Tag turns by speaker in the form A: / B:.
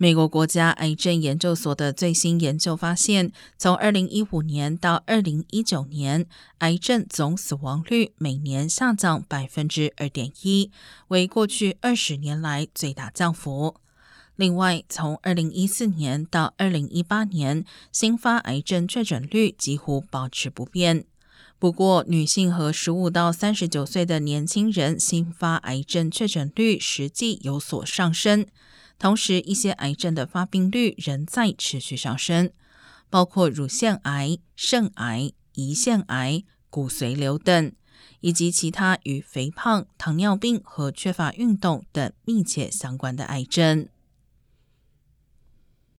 A: 美国国家癌症研究所的最新研究发现，从二零一五年到二零一九年，癌症总死亡率每年下降百分之二点一，为过去二十年来最大降幅。另外，从二零一四年到二零一八年，新发癌症确诊率几乎保持不变。不过，女性和十五到三十九岁的年轻人新发癌症确诊率实际有所上升。同时，一些癌症的发病率仍在持续上升，包括乳腺癌、肾癌、胰腺癌、骨髓瘤等，以及其他与肥胖、糖尿病和缺乏运动等密切相关的癌症。